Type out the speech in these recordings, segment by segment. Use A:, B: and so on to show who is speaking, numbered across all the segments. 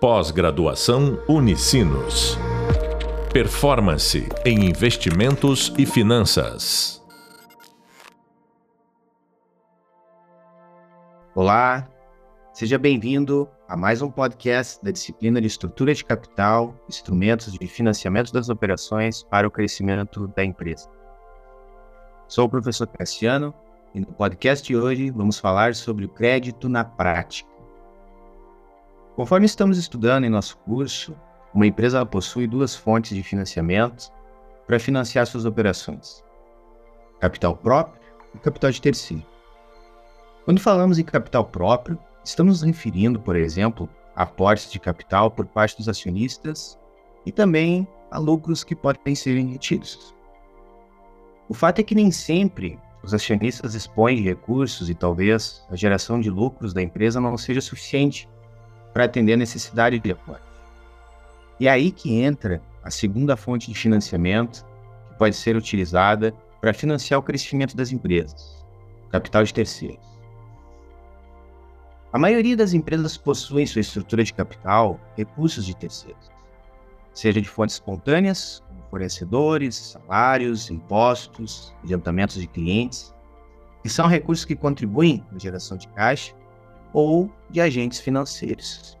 A: Pós-graduação Unicinos. Performance em investimentos e finanças.
B: Olá, seja bem-vindo a mais um podcast da disciplina de estrutura de capital, instrumentos de financiamento das operações para o crescimento da empresa. Sou o professor Cassiano e no podcast de hoje vamos falar sobre o crédito na prática. Conforme estamos estudando em nosso curso, uma empresa possui duas fontes de financiamento para financiar suas operações: capital próprio e capital de terceiro. Quando falamos em capital próprio, estamos referindo, por exemplo, a aportes de capital por parte dos acionistas e também a lucros que podem ser retidos. O fato é que nem sempre os acionistas dispõem de recursos e talvez a geração de lucros da empresa não seja suficiente para atender a necessidade de aporte. E é aí que entra a segunda fonte de financiamento que pode ser utilizada para financiar o crescimento das empresas, capital de terceiros. A maioria das empresas possui em sua estrutura de capital recursos de terceiros, seja de fontes espontâneas, como fornecedores, salários, impostos, adiantamentos de clientes, que são recursos que contribuem na geração de caixa ou de agentes financeiros.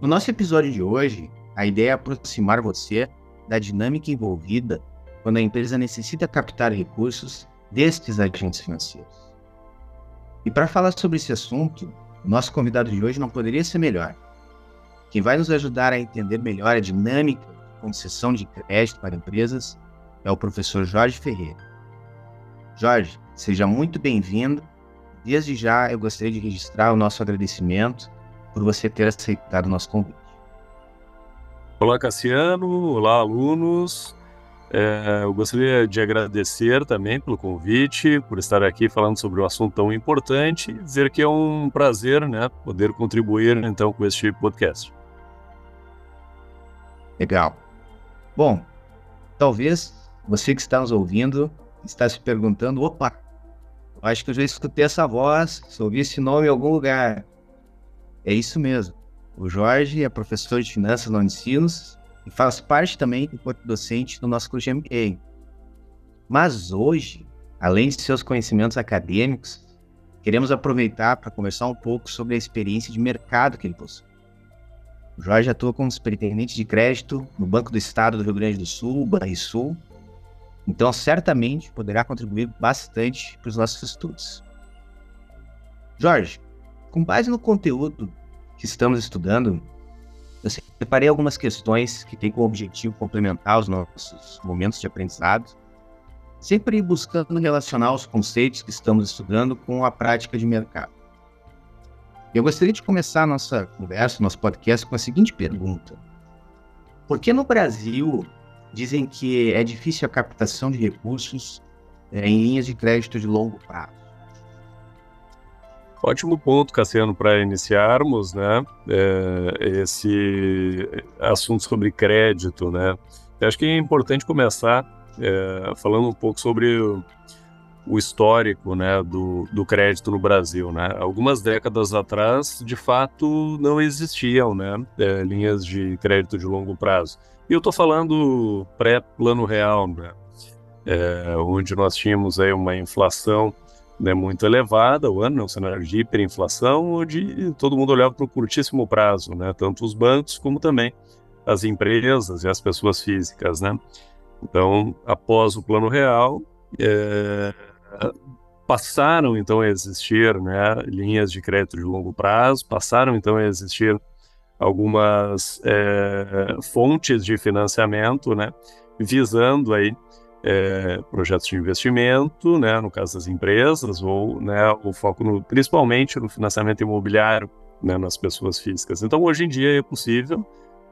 B: No nosso episódio de hoje, a ideia é aproximar você da dinâmica envolvida quando a empresa necessita captar recursos destes agentes financeiros. E para falar sobre esse assunto, nosso convidado de hoje não poderia ser melhor. Quem vai nos ajudar a entender melhor a dinâmica de concessão de crédito para empresas é o professor Jorge Ferreira. Jorge, seja muito bem-vindo Desde já, eu gostaria de registrar o nosso agradecimento por você ter aceitado o nosso convite.
C: Olá, Cassiano. Olá, alunos. É, eu gostaria de agradecer também pelo convite, por estar aqui falando sobre um assunto tão importante e dizer que é um prazer né, poder contribuir então com este podcast.
B: Legal. Bom, talvez você que está nos ouvindo está se perguntando, opa, Acho que eu já escutei essa voz, ouvi esse nome em algum lugar. É isso mesmo. O Jorge é professor de finanças na Unicinos e faz parte também do corpo docente do nosso curso de MBA. Mas hoje, além de seus conhecimentos acadêmicos, queremos aproveitar para conversar um pouco sobre a experiência de mercado que ele possui. O Jorge atua como superintendente de crédito no Banco do Estado do Rio Grande do Sul, Banrisul, então, certamente poderá contribuir bastante para os nossos estudos. Jorge, com base no conteúdo que estamos estudando, eu separei algumas questões que têm como objetivo complementar os nossos momentos de aprendizado, sempre buscando relacionar os conceitos que estamos estudando com a prática de mercado. Eu gostaria de começar a nossa conversa, nosso podcast, com a seguinte pergunta: Por que no Brasil dizem que é difícil a captação de recursos é, em linhas de crédito de longo prazo.
C: Ótimo ponto, Cassiano, para iniciarmos, né? É, esse assunto sobre crédito, né? Eu acho que é importante começar é, falando um pouco sobre o, histórico, né, do, do crédito no Brasil, né? Algumas décadas atrás, de fato, não existiam, né, é, linhas de crédito de longo prazo. E eu estou falando pré-plano real, né? É, onde nós tínhamos aí uma inflação né, muito elevada, o ano, né, um cenário de hiperinflação, onde todo mundo olhava para o curtíssimo prazo, né, tanto os bancos como também as empresas e as pessoas físicas. Né? Então, após o plano real, é, passaram então a existir né, linhas de crédito de longo prazo, passaram então a existir algumas é, fontes de financiamento, né, visando aí é, projetos de investimento, né, no caso das empresas, ou né, o foco no, principalmente no financiamento imobiliário né, nas pessoas físicas. Então, hoje em dia é possível,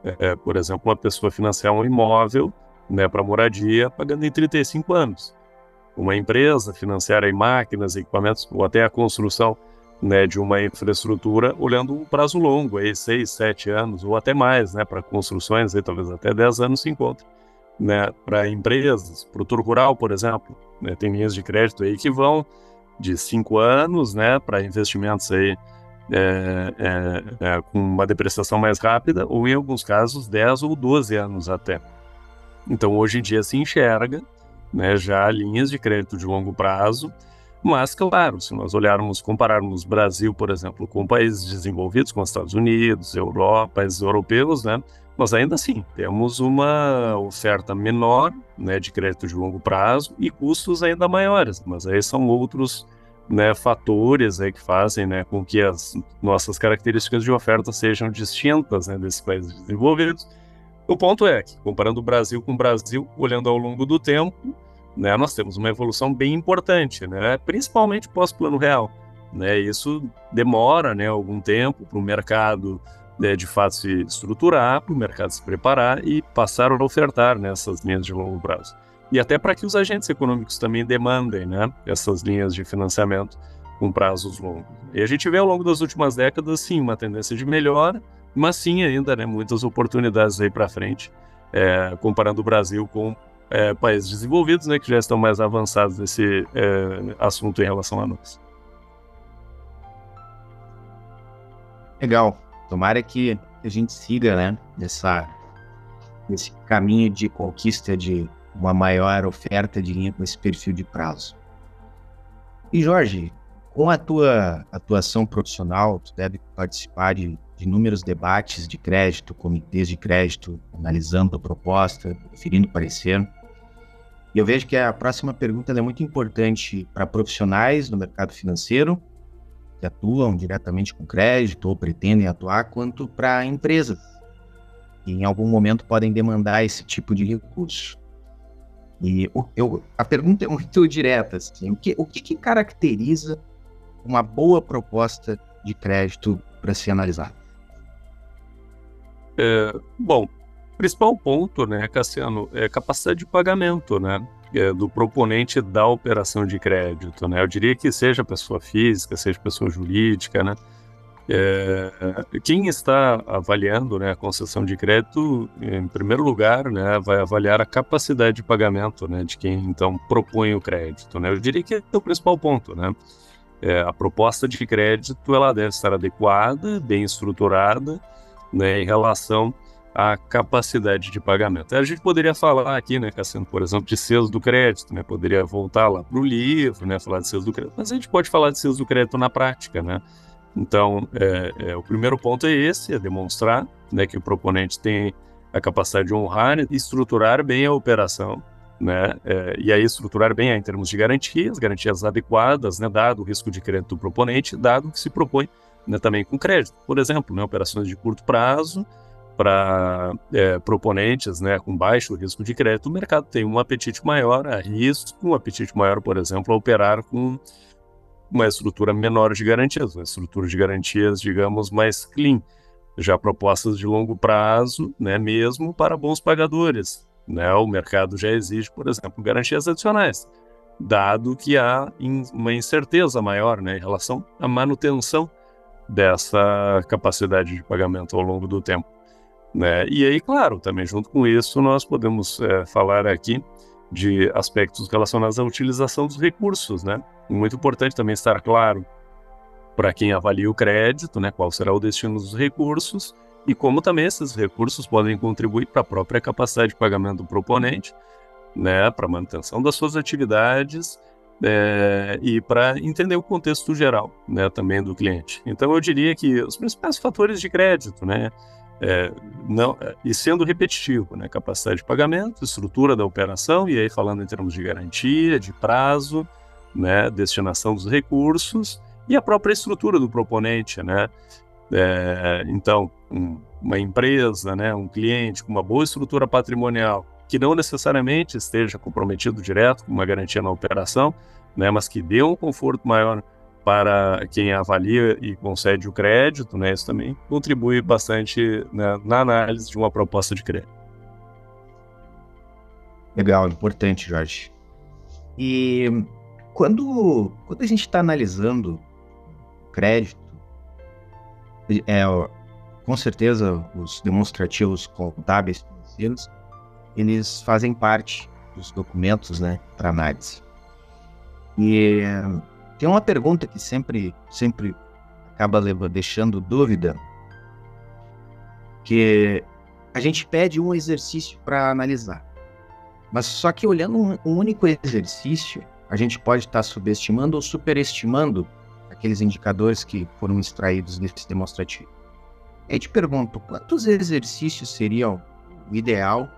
C: é, por exemplo, uma pessoa financiar um imóvel né, para moradia pagando em 35 anos. Uma empresa financiar máquinas, equipamentos ou até a construção né, de uma infraestrutura olhando um prazo longo, aí seis, sete anos ou até mais, né, para construções, aí talvez até dez anos se encontre, né, para empresas, produtor rural, por exemplo, né, tem linhas de crédito aí que vão de cinco anos, né, para investimentos aí é, é, é, com uma depreciação mais rápida, ou em alguns casos 10 ou 12 anos até. Então, hoje em dia se enxerga né, já linhas de crédito de longo prazo, mas, claro, se nós olharmos, compararmos Brasil, por exemplo, com países desenvolvidos, como Estados Unidos, Europa, países europeus, né, nós ainda assim temos uma oferta menor né, de crédito de longo prazo e custos ainda maiores, mas aí são outros né, fatores aí que fazem né, com que as nossas características de oferta sejam distintas né, desses países desenvolvidos o ponto é que, comparando o Brasil com o Brasil, olhando ao longo do tempo, né, nós temos uma evolução bem importante, né, principalmente pós-plano real. Né, isso demora né, algum tempo para o mercado né, de fato se estruturar, para o mercado se preparar e passar a ofertar nessas né, linhas de longo prazo. E até para que os agentes econômicos também demandem né, essas linhas de financiamento com prazos longos. E a gente vê ao longo das últimas décadas, sim, uma tendência de melhora, mas sim ainda né, muitas oportunidades aí para frente, é, comparando o Brasil com é, países desenvolvidos, né, que já estão mais avançados nesse é, assunto em relação a nós.
B: Legal. Tomara que a gente siga, né, nessa, nesse caminho de conquista de uma maior oferta de linha com esse perfil de prazo. E Jorge, com a tua atuação profissional, tu deve participar de de inúmeros debates de crédito, comitês de crédito, analisando a proposta, definindo parecer. E eu vejo que a próxima pergunta é muito importante para profissionais no mercado financeiro, que atuam diretamente com crédito ou pretendem atuar, quanto para empresas, que em algum momento podem demandar esse tipo de recurso. E eu, a pergunta é muito direta, assim, o que, o que, que caracteriza uma boa proposta de crédito para se analisar?
C: É, bom, principal ponto, né, Cassiano, é capacidade de pagamento, né, é, do proponente da operação de crédito, né. Eu diria que seja pessoa física, seja pessoa jurídica, né. É, quem está avaliando né, a concessão de crédito, em primeiro lugar, né, vai avaliar a capacidade de pagamento né, de quem então propõe o crédito. Né? Eu diria que é o principal ponto. Né? É, a proposta de crédito ela deve estar adequada, bem estruturada né, em relação à capacidade de pagamento. A gente poderia falar aqui, né, Cassiano, por exemplo, de selos do crédito, né, poderia voltar lá para o livro, né, falar de selos do crédito, mas a gente pode falar de selos do crédito na prática, né. Então, é, é, o primeiro ponto é esse, é demonstrar né, que o proponente tem a capacidade de honrar e estruturar bem a operação, né? É, e aí estruturar bem em termos de garantias, garantias adequadas, né, dado o risco de crédito do proponente, dado que se propõe né, também com crédito. Por exemplo, né, operações de curto prazo para é, proponentes né, com baixo risco de crédito, o mercado tem um apetite maior a risco, um apetite maior, por exemplo, a operar com uma estrutura menor de garantias, uma estrutura de garantias, digamos, mais clean, já propostas de longo prazo, né, mesmo para bons pagadores. Né? O mercado já exige, por exemplo, garantias adicionais, dado que há uma incerteza maior né, em relação à manutenção dessa capacidade de pagamento ao longo do tempo. Né? E aí, claro, também junto com isso, nós podemos é, falar aqui de aspectos relacionados à utilização dos recursos. Né? Muito importante também estar claro para quem avalia o crédito, né, qual será o destino dos recursos e como também esses recursos podem contribuir para a própria capacidade de pagamento do proponente, né, para a manutenção das suas atividades é, e para entender o contexto geral né, também do cliente. Então, eu diria que os principais fatores de crédito, né, é, não, é, e sendo repetitivo, né, capacidade de pagamento, estrutura da operação, e aí falando em termos de garantia, de prazo, né, destinação dos recursos e a própria estrutura do proponente, né. É, então, um, uma empresa, né, um cliente com uma boa estrutura patrimonial, que não necessariamente esteja comprometido direto com uma garantia na operação, né, mas que dê um conforto maior para quem avalia e concede o crédito, né, isso também contribui bastante né, na análise de uma proposta de crédito.
B: Legal, importante, Jorge. E quando, quando a gente está analisando crédito, é, com certeza os demonstrativos contábeis financeiros eles fazem parte dos documentos, né, para análise. E tem uma pergunta que sempre, sempre acaba deixando dúvida, que a gente pede um exercício para analisar. Mas só que olhando um, um, único exercício, a gente pode estar tá subestimando ou superestimando aqueles indicadores que foram extraídos desse demonstrativo. Eu te pergunto, quantos exercícios seriam o ideal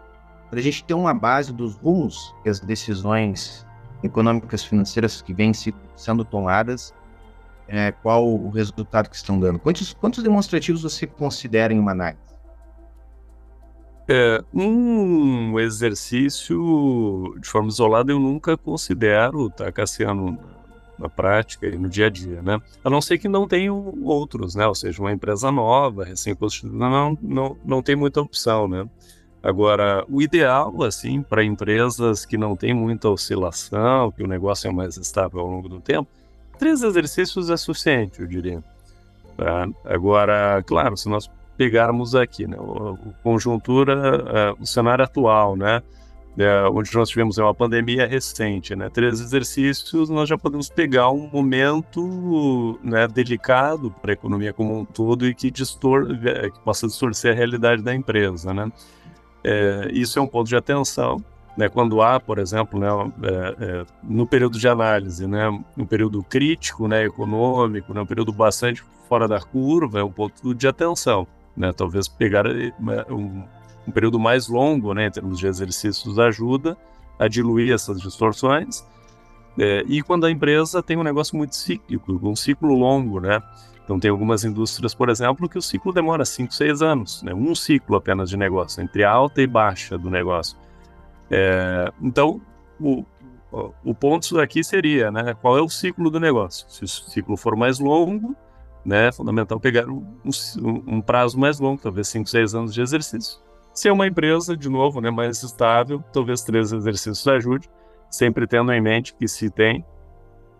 B: para a gente ter uma base dos rumos que as decisões econômicas financeiras que vêm sendo tomadas, é, qual o resultado que estão dando? Quantos, quantos demonstrativos você considera em uma análise?
C: É, um exercício de forma isolada eu nunca considero, tá, Cassiano, na prática e no dia a dia, né? A não ser que não tenham outros, né? Ou seja, uma empresa nova, recém-constituída, não, não, não tem muita opção, né? Agora, o ideal, assim, para empresas que não têm muita oscilação, que o negócio é mais estável ao longo do tempo, três exercícios é suficiente, eu diria. Tá? Agora, claro, se nós pegarmos aqui, né, o, conjuntura, uh, o cenário atual, né, é, onde nós tivemos uma pandemia recente, né, três exercícios, nós já podemos pegar um momento né, delicado para a economia como um todo e que, distor é, que possa distorcer a realidade da empresa, né. É, isso é um ponto de atenção. Né, quando há, por exemplo, né, é, é, no período de análise, né, um período crítico, né, econômico, né, um período bastante fora da curva, é um ponto de atenção né? Talvez pegar eh, um, um período mais longo, né, em termos de exercícios, ajuda a diluir essas distorções. É, e quando a empresa tem um negócio muito cíclico, um ciclo longo, né? Então, tem algumas indústrias, por exemplo, que o ciclo demora 5, 6 anos, né? um ciclo apenas de negócio, entre alta e baixa do negócio. É, então, o, o ponto aqui seria, né? Qual é o ciclo do negócio? Se o ciclo for mais longo, né, é fundamental pegar um, um, um, prazo mais longo, talvez 5, 6 anos de exercício. Se é uma empresa, de novo, né, mais estável, talvez três exercícios ajude, sempre tendo em mente que se tem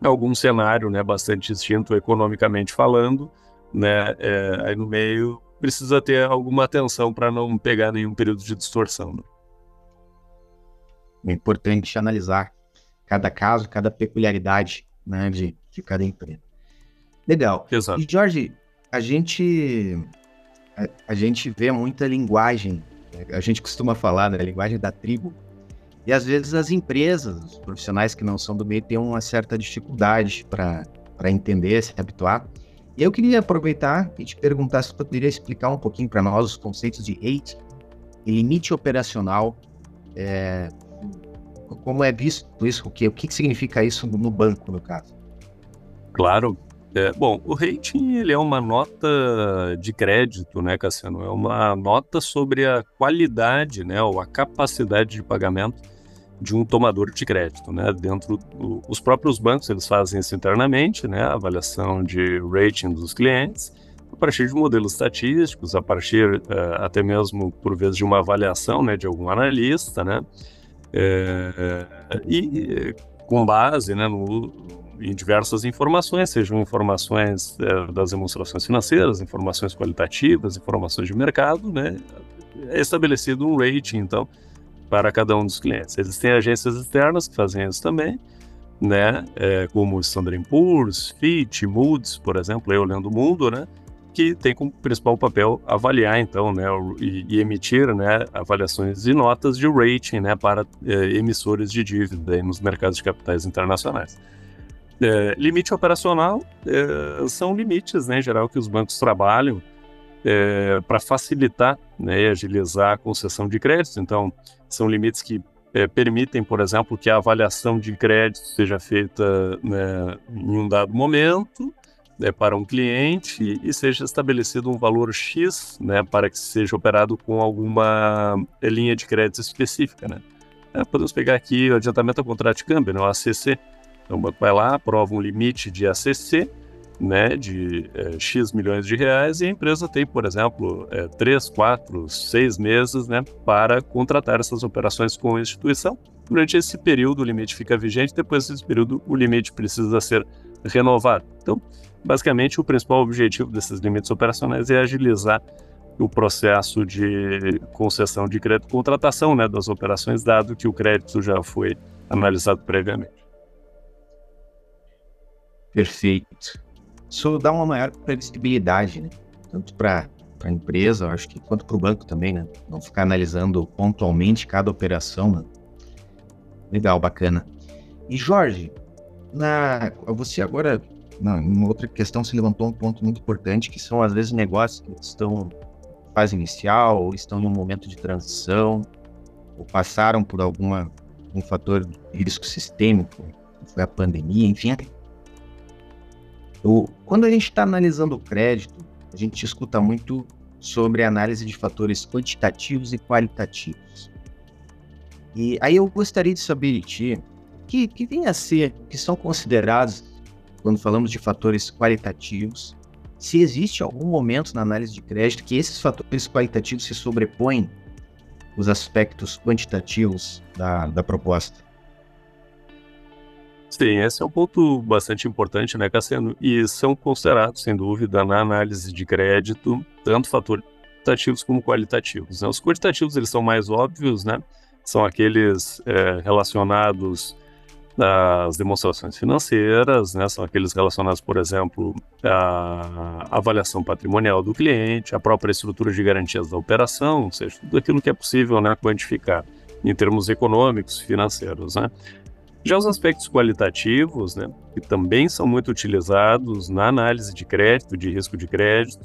C: algum cenário né, bastante distinto economicamente falando, né, é, aí no meio precisa ter alguma atenção para não pegar nenhum período de distorção. Né?
B: É importante analisar cada caso, cada peculiaridade né, de, de cada empresa. Legal.
C: Exato.
B: E Jorge, a gente a, a, gente vê muita linguagem, né? a gente costuma falar, né, a linguagem da tribo. E às vezes as empresas, os profissionais que não são do meio têm uma certa dificuldade para entender, se habituar. E eu queria aproveitar e te perguntar se poderia explicar um pouquinho para nós os conceitos de rate e limite operacional, é, como é visto isso, o que, o que significa isso no banco, no caso?
C: Claro. É, bom, o rating ele é uma nota de crédito, né, Cassiano? É uma nota sobre a qualidade, né, ou a capacidade de pagamento de um tomador de crédito, né? Dentro do, os próprios bancos eles fazem isso internamente, né? avaliação de rating dos clientes a partir de modelos estatísticos, a partir uh, até mesmo por vezes de uma avaliação, né, de algum analista, né? É, e com base, né, no em diversas informações, sejam informações é, das demonstrações financeiras, informações qualitativas, informações de mercado, né? É estabelecido um rating, então, para cada um dos clientes. Existem agências externas que fazem isso também, né? É, como Standard Poor's, Fitch, Moody's, por exemplo, eu olhando o mundo, né? Que tem como principal papel avaliar, então, né? E, e emitir, né? Avaliações e notas de rating, né? Para é, emissores de dívida nos mercados de capitais internacionais. É, limite operacional é, são limites, né, em geral, que os bancos trabalham é, para facilitar né, e agilizar a concessão de créditos. Então, são limites que é, permitem, por exemplo, que a avaliação de crédito seja feita né, em um dado momento né, para um cliente e seja estabelecido um valor X né, para que seja operado com alguma linha de crédito específica. Né. É, podemos pegar aqui o adiantamento ao contrato de câmbio, né, o ACC, então o banco vai lá, aprova um limite de ACC, né, de é, X milhões de reais, e a empresa tem, por exemplo, é, três, quatro, seis meses né, para contratar essas operações com a instituição. Durante esse período, o limite fica vigente, depois desse período, o limite precisa ser renovado. Então, basicamente, o principal objetivo desses limites operacionais é agilizar o processo de concessão de crédito, contratação né, das operações, dado que o crédito já foi analisado previamente.
B: Perfeito. Isso dá uma maior previsibilidade, né? Tanto para a empresa, acho que quanto para o banco também, né? Não ficar analisando pontualmente cada operação, né? Legal, bacana. E Jorge, na, você agora, na, uma outra questão, se levantou um ponto muito importante, que são às vezes negócios que estão em fase inicial, ou estão em um momento de transição, ou passaram por alguma um fator de risco sistêmico, foi a pandemia, enfim. Quando a gente está analisando o crédito, a gente escuta muito sobre análise de fatores quantitativos e qualitativos. E aí eu gostaria de saber de ti, que, que vem a ser, que são considerados, quando falamos de fatores qualitativos, se existe algum momento na análise de crédito que esses fatores qualitativos se sobrepõem os aspectos quantitativos da, da proposta.
C: Sim, esse é um ponto bastante importante, né, Cassiano? E são considerados, sem dúvida, na análise de crédito, tanto fatores quantitativos como qualitativos. Né? Os quantitativos, eles são mais óbvios, né? São aqueles é, relacionados às demonstrações financeiras, né? São aqueles relacionados, por exemplo, à avaliação patrimonial do cliente, à própria estrutura de garantias da operação, ou seja, tudo aquilo que é possível né, quantificar em termos econômicos, financeiros, né? Já os aspectos qualitativos, né, que também são muito utilizados na análise de crédito, de risco de crédito,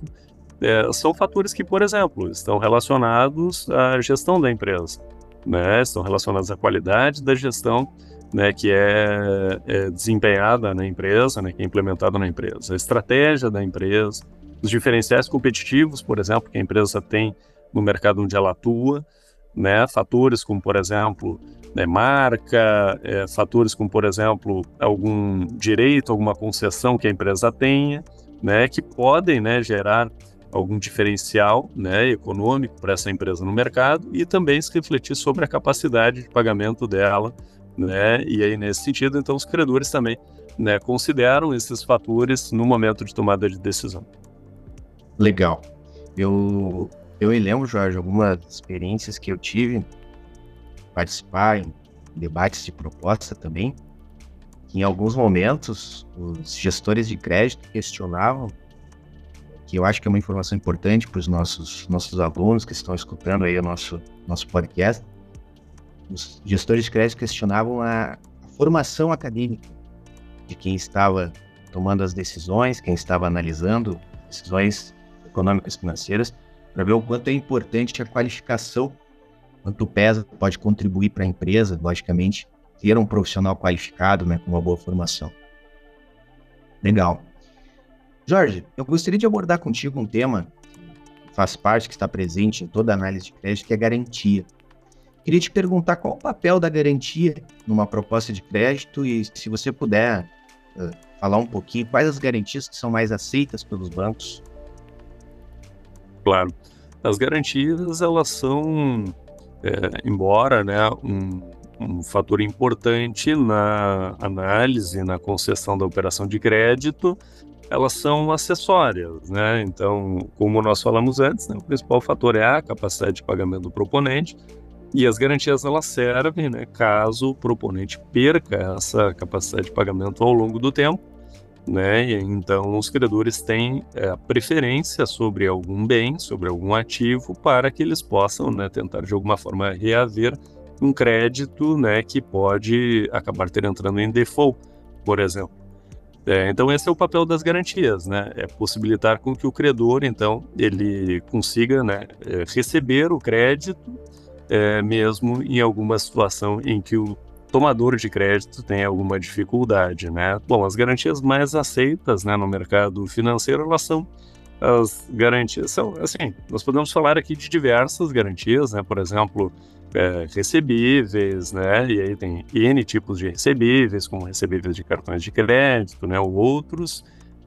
C: é, são fatores que, por exemplo, estão relacionados à gestão da empresa, né, estão relacionados à qualidade da gestão né, que é, é, desempenhada na empresa, né, que é implementada na empresa, a estratégia da empresa, os diferenciais competitivos, por exemplo, que a empresa tem no mercado onde ela atua, né, fatores como, por exemplo, né, marca, é, fatores como, por exemplo, algum direito, alguma concessão que a empresa tenha, né, que podem né, gerar algum diferencial né, econômico para essa empresa no mercado e também se refletir sobre a capacidade de pagamento dela. Né, e aí, nesse sentido, então, os credores também né, consideram esses fatores no momento de tomada de decisão.
B: Legal. Eu, eu lembro, Jorge, algumas experiências que eu tive participar em debates de proposta também, que em alguns momentos os gestores de crédito questionavam, que eu acho que é uma informação importante para os nossos, nossos alunos que estão escutando aí o nosso, nosso podcast, os gestores de crédito questionavam a, a formação acadêmica de quem estava tomando as decisões, quem estava analisando decisões econômicas financeiras, para ver o quanto é importante a qualificação quanto pesa, pode contribuir para a empresa, logicamente, ter um profissional qualificado, né, com uma boa formação. Legal. Jorge, eu gostaria de abordar contigo um tema que faz parte, que está presente em toda análise de crédito, que é garantia. Queria te perguntar qual o papel da garantia numa proposta de crédito e se você puder uh, falar um pouquinho quais as garantias que são mais aceitas pelos bancos.
C: Claro. As garantias, elas são é, embora né, um, um fator importante na análise, na concessão da operação de crédito, elas são acessórias, né? Então, como nós falamos antes, né, o principal fator é a capacidade de pagamento do proponente e as garantias elas servem, né, caso o proponente perca essa capacidade de pagamento ao longo do tempo né? Então, os credores têm é, preferência sobre algum bem, sobre algum ativo, para que eles possam né, tentar de alguma forma reaver um crédito né, que pode acabar ter entrando em default, por exemplo. É, então, esse é o papel das garantias, né? É possibilitar com que o credor, então, ele consiga né, é, receber o crédito, é, mesmo em alguma situação em que o tomador de crédito tem alguma dificuldade, né? Bom, as garantias mais aceitas, né, no mercado financeiro, elas são as garantias são assim, nós podemos falar aqui de diversas garantias, né? Por exemplo, é, recebíveis, né? E aí tem N tipos de recebíveis, como recebíveis de cartões de crédito, né? Ou outros.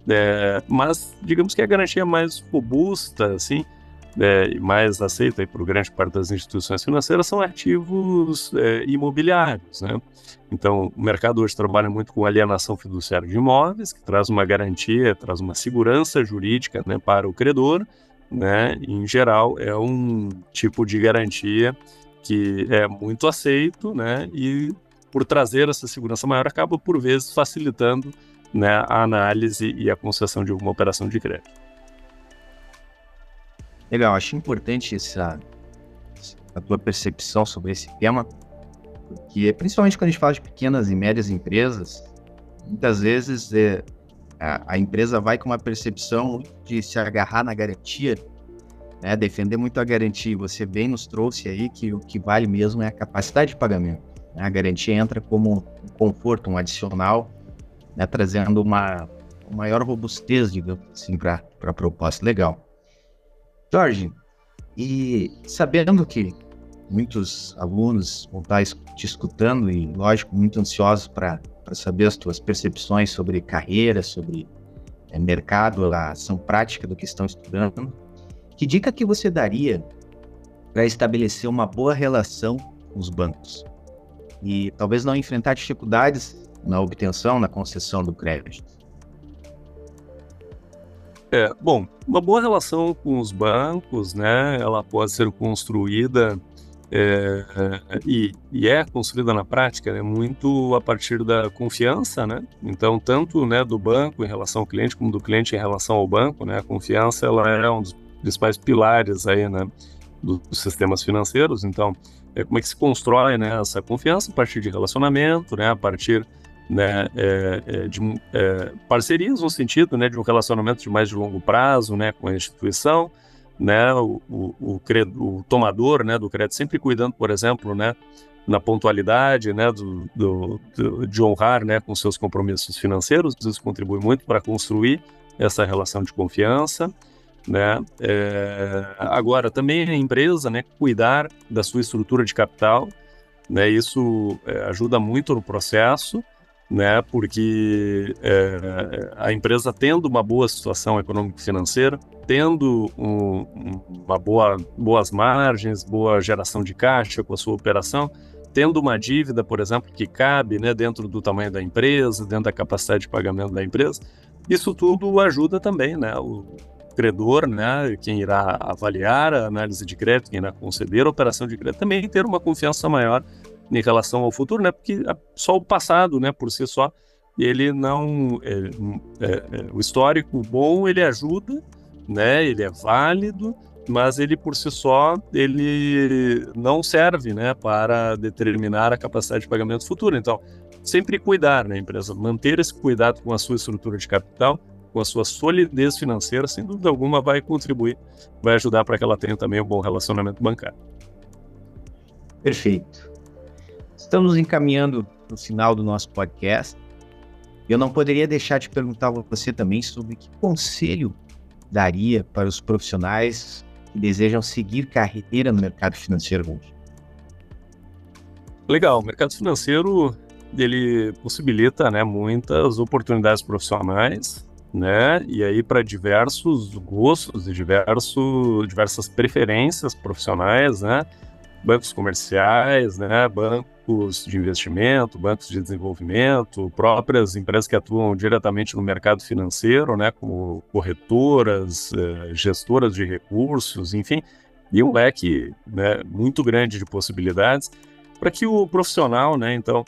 C: É, mas digamos que a garantia mais robusta, assim, é, mais aceita por grande parte das instituições financeiras são ativos é, imobiliários. Né? Então, o mercado hoje trabalha muito com alienação fiduciária de imóveis, que traz uma garantia, traz uma segurança jurídica né, para o credor. Né? Em geral, é um tipo de garantia que é muito aceito né? e, por trazer essa segurança maior, acaba, por vezes, facilitando né, a análise e a concessão de alguma operação de crédito.
B: Legal, acho importante essa a tua percepção sobre esse tema, porque principalmente quando a gente fala de pequenas e médias empresas, muitas vezes é, a, a, empresa vai com uma percepção de se agarrar na garantia, né, defender muito a garantia. Você bem nos trouxe aí que o que vale mesmo é a capacidade de pagamento. Né? A garantia entra como um conforto, um adicional, né, trazendo uma, maior robustez, digamos assim, para a proposta. Legal. Jorge, e sabendo que muitos alunos vão estar te escutando e, lógico, muito ansiosos para saber as tuas percepções sobre carreira, sobre é, mercado, a ação prática do que estão estudando, que dica que você daria para estabelecer uma boa relação com os bancos? E talvez não enfrentar dificuldades na obtenção, na concessão do crédito.
C: É, bom, uma boa relação com os bancos, né, ela pode ser construída é, e, e, é construída na prática né, muito a partir da confiança, né? Então, tanto né, do banco em relação ao cliente, como do cliente em relação ao banco, né? A confiança ela é um dos principais pilares aí, né, dos sistemas financeiros. Então, é, como é que se constrói né, essa confiança a partir de relacionamento, né? A partir né, é, é, de é, parcerias no sentido né, de um relacionamento de mais de longo prazo né, com a instituição, né, o, o, o, o tomador né, do crédito sempre cuidando, por exemplo, né, na pontualidade, né, do, do, do, de honrar, né, com seus compromissos financeiros. Isso contribui muito para construir essa relação de confiança, né. É, agora também a empresa, né, cuidar da sua estrutura de capital, né. Isso é, ajuda muito no processo né? Porque é, a empresa tendo uma boa situação econômico-financeira, tendo um, uma boa, boas margens, boa geração de caixa com a sua operação, tendo uma dívida, por exemplo, que cabe né, dentro do tamanho da empresa, dentro da capacidade de pagamento da empresa, isso tudo ajuda também, né? O credor, né, quem irá avaliar a análise de crédito, quem irá conceder a operação de crédito, também ter uma confiança maior em relação ao futuro, né? Porque só o passado, né, por si só, ele não, é, é, é, o histórico bom ele ajuda, né? Ele é válido, mas ele por si só ele não serve, né, para determinar a capacidade de pagamento futuro. Então, sempre cuidar, né, empresa, manter esse cuidado com a sua estrutura de capital, com a sua solidez financeira, sem dúvida alguma vai contribuir, vai ajudar para que ela tenha também um bom relacionamento bancário.
B: Perfeito. Estamos encaminhando no final do nosso podcast. Eu não poderia deixar de perguntar a você também sobre que conselho daria para os profissionais que desejam seguir carreira no mercado financeiro hoje.
C: Legal, o mercado financeiro ele possibilita, né, muitas oportunidades profissionais, né, e aí para diversos gostos e diversos, diversas preferências profissionais, né, bancos comerciais, né, bancos de investimento, bancos de desenvolvimento, próprias empresas que atuam diretamente no mercado financeiro, né, como corretoras, eh, gestoras de recursos, enfim, e um leque né, muito grande de possibilidades para que o profissional, né, então,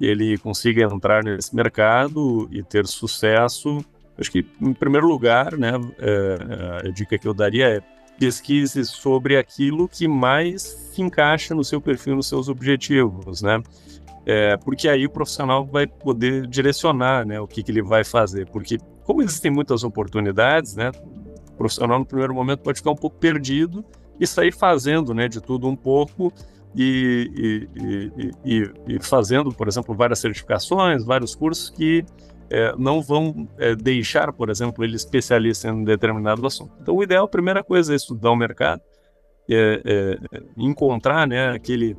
C: ele consiga entrar nesse mercado e ter sucesso. Acho que, em primeiro lugar, né, é, a dica que eu daria é pesquise sobre aquilo que mais se encaixa no seu perfil, nos seus objetivos, né? É, porque aí o profissional vai poder direcionar, né, o que, que ele vai fazer. Porque como existem muitas oportunidades, né, o profissional no primeiro momento pode ficar um pouco perdido e sair fazendo, né, de tudo um pouco e, e, e, e fazendo, por exemplo, várias certificações, vários cursos que é, não vão é, deixar, por exemplo, ele especialista em determinado assunto. Então, o ideal, a primeira coisa é estudar o mercado, é, é encontrar né, aquele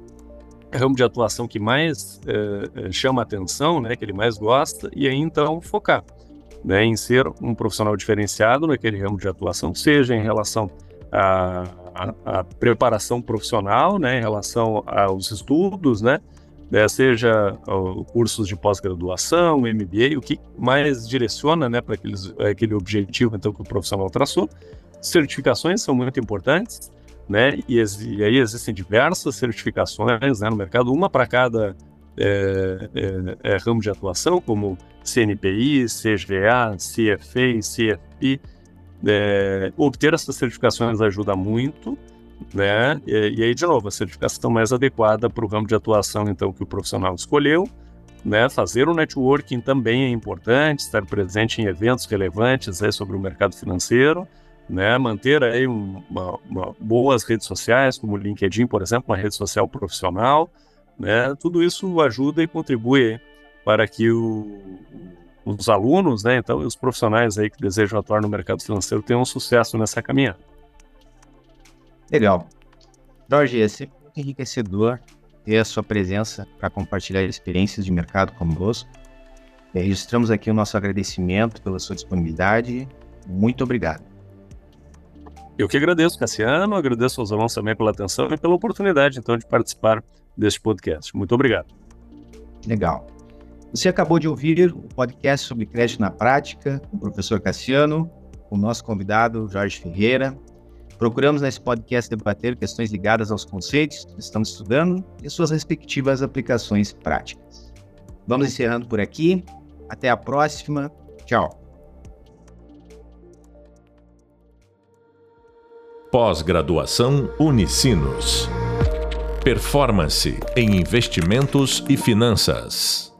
C: ramo de atuação que mais é, é, chama atenção, né, que ele mais gosta, e aí então focar né, em ser um profissional diferenciado naquele ramo de atuação, seja em relação à, à, à preparação profissional, né, em relação aos estudos, né, né, seja uh, cursos de pós-graduação, MBA, o que mais direciona né, para aquele objetivo então, que o profissional traçou. Certificações são muito importantes, né, e, e aí existem diversas certificações né, no mercado, uma para cada é, é, é, ramo de atuação, como CNPI, CGA, CFA, CFP. É, obter essas certificações ajuda muito, né? E, e, aí, de novo, a certificação mais adequada para o ramo de atuação, então, que o profissional escolheu. Né? Fazer o networking também é importante, estar presente em eventos relevantes aí, sobre o mercado financeiro, né? manter aí uma, uma, boas redes sociais, como o LinkedIn, por exemplo, uma rede social profissional. Né? Tudo isso ajuda e contribui para que o, os alunos, né, então, os profissionais aí que desejam atuar no mercado financeiro tenham sucesso nessa caminhada.
B: Legal. Jorge, é sempre muito enriquecedor ter a sua presença para compartilhar experiências de mercado conosco. É, registramos aqui o nosso agradecimento pela sua disponibilidade. Muito obrigado.
C: Eu que agradeço, Cassiano, agradeço aos alunos também pela atenção e pela oportunidade, então, de participar deste podcast. Muito obrigado.
B: Legal. Você acabou de ouvir o podcast sobre crédito na prática, com o professor Cassiano, com o nosso convidado Jorge Ferreira. Procuramos nesse podcast debater questões ligadas aos conceitos que estamos estudando e suas respectivas aplicações práticas. Vamos encerrando por aqui. Até a próxima. Tchau.
A: Pós-graduação Unicinos. Performance em investimentos e finanças.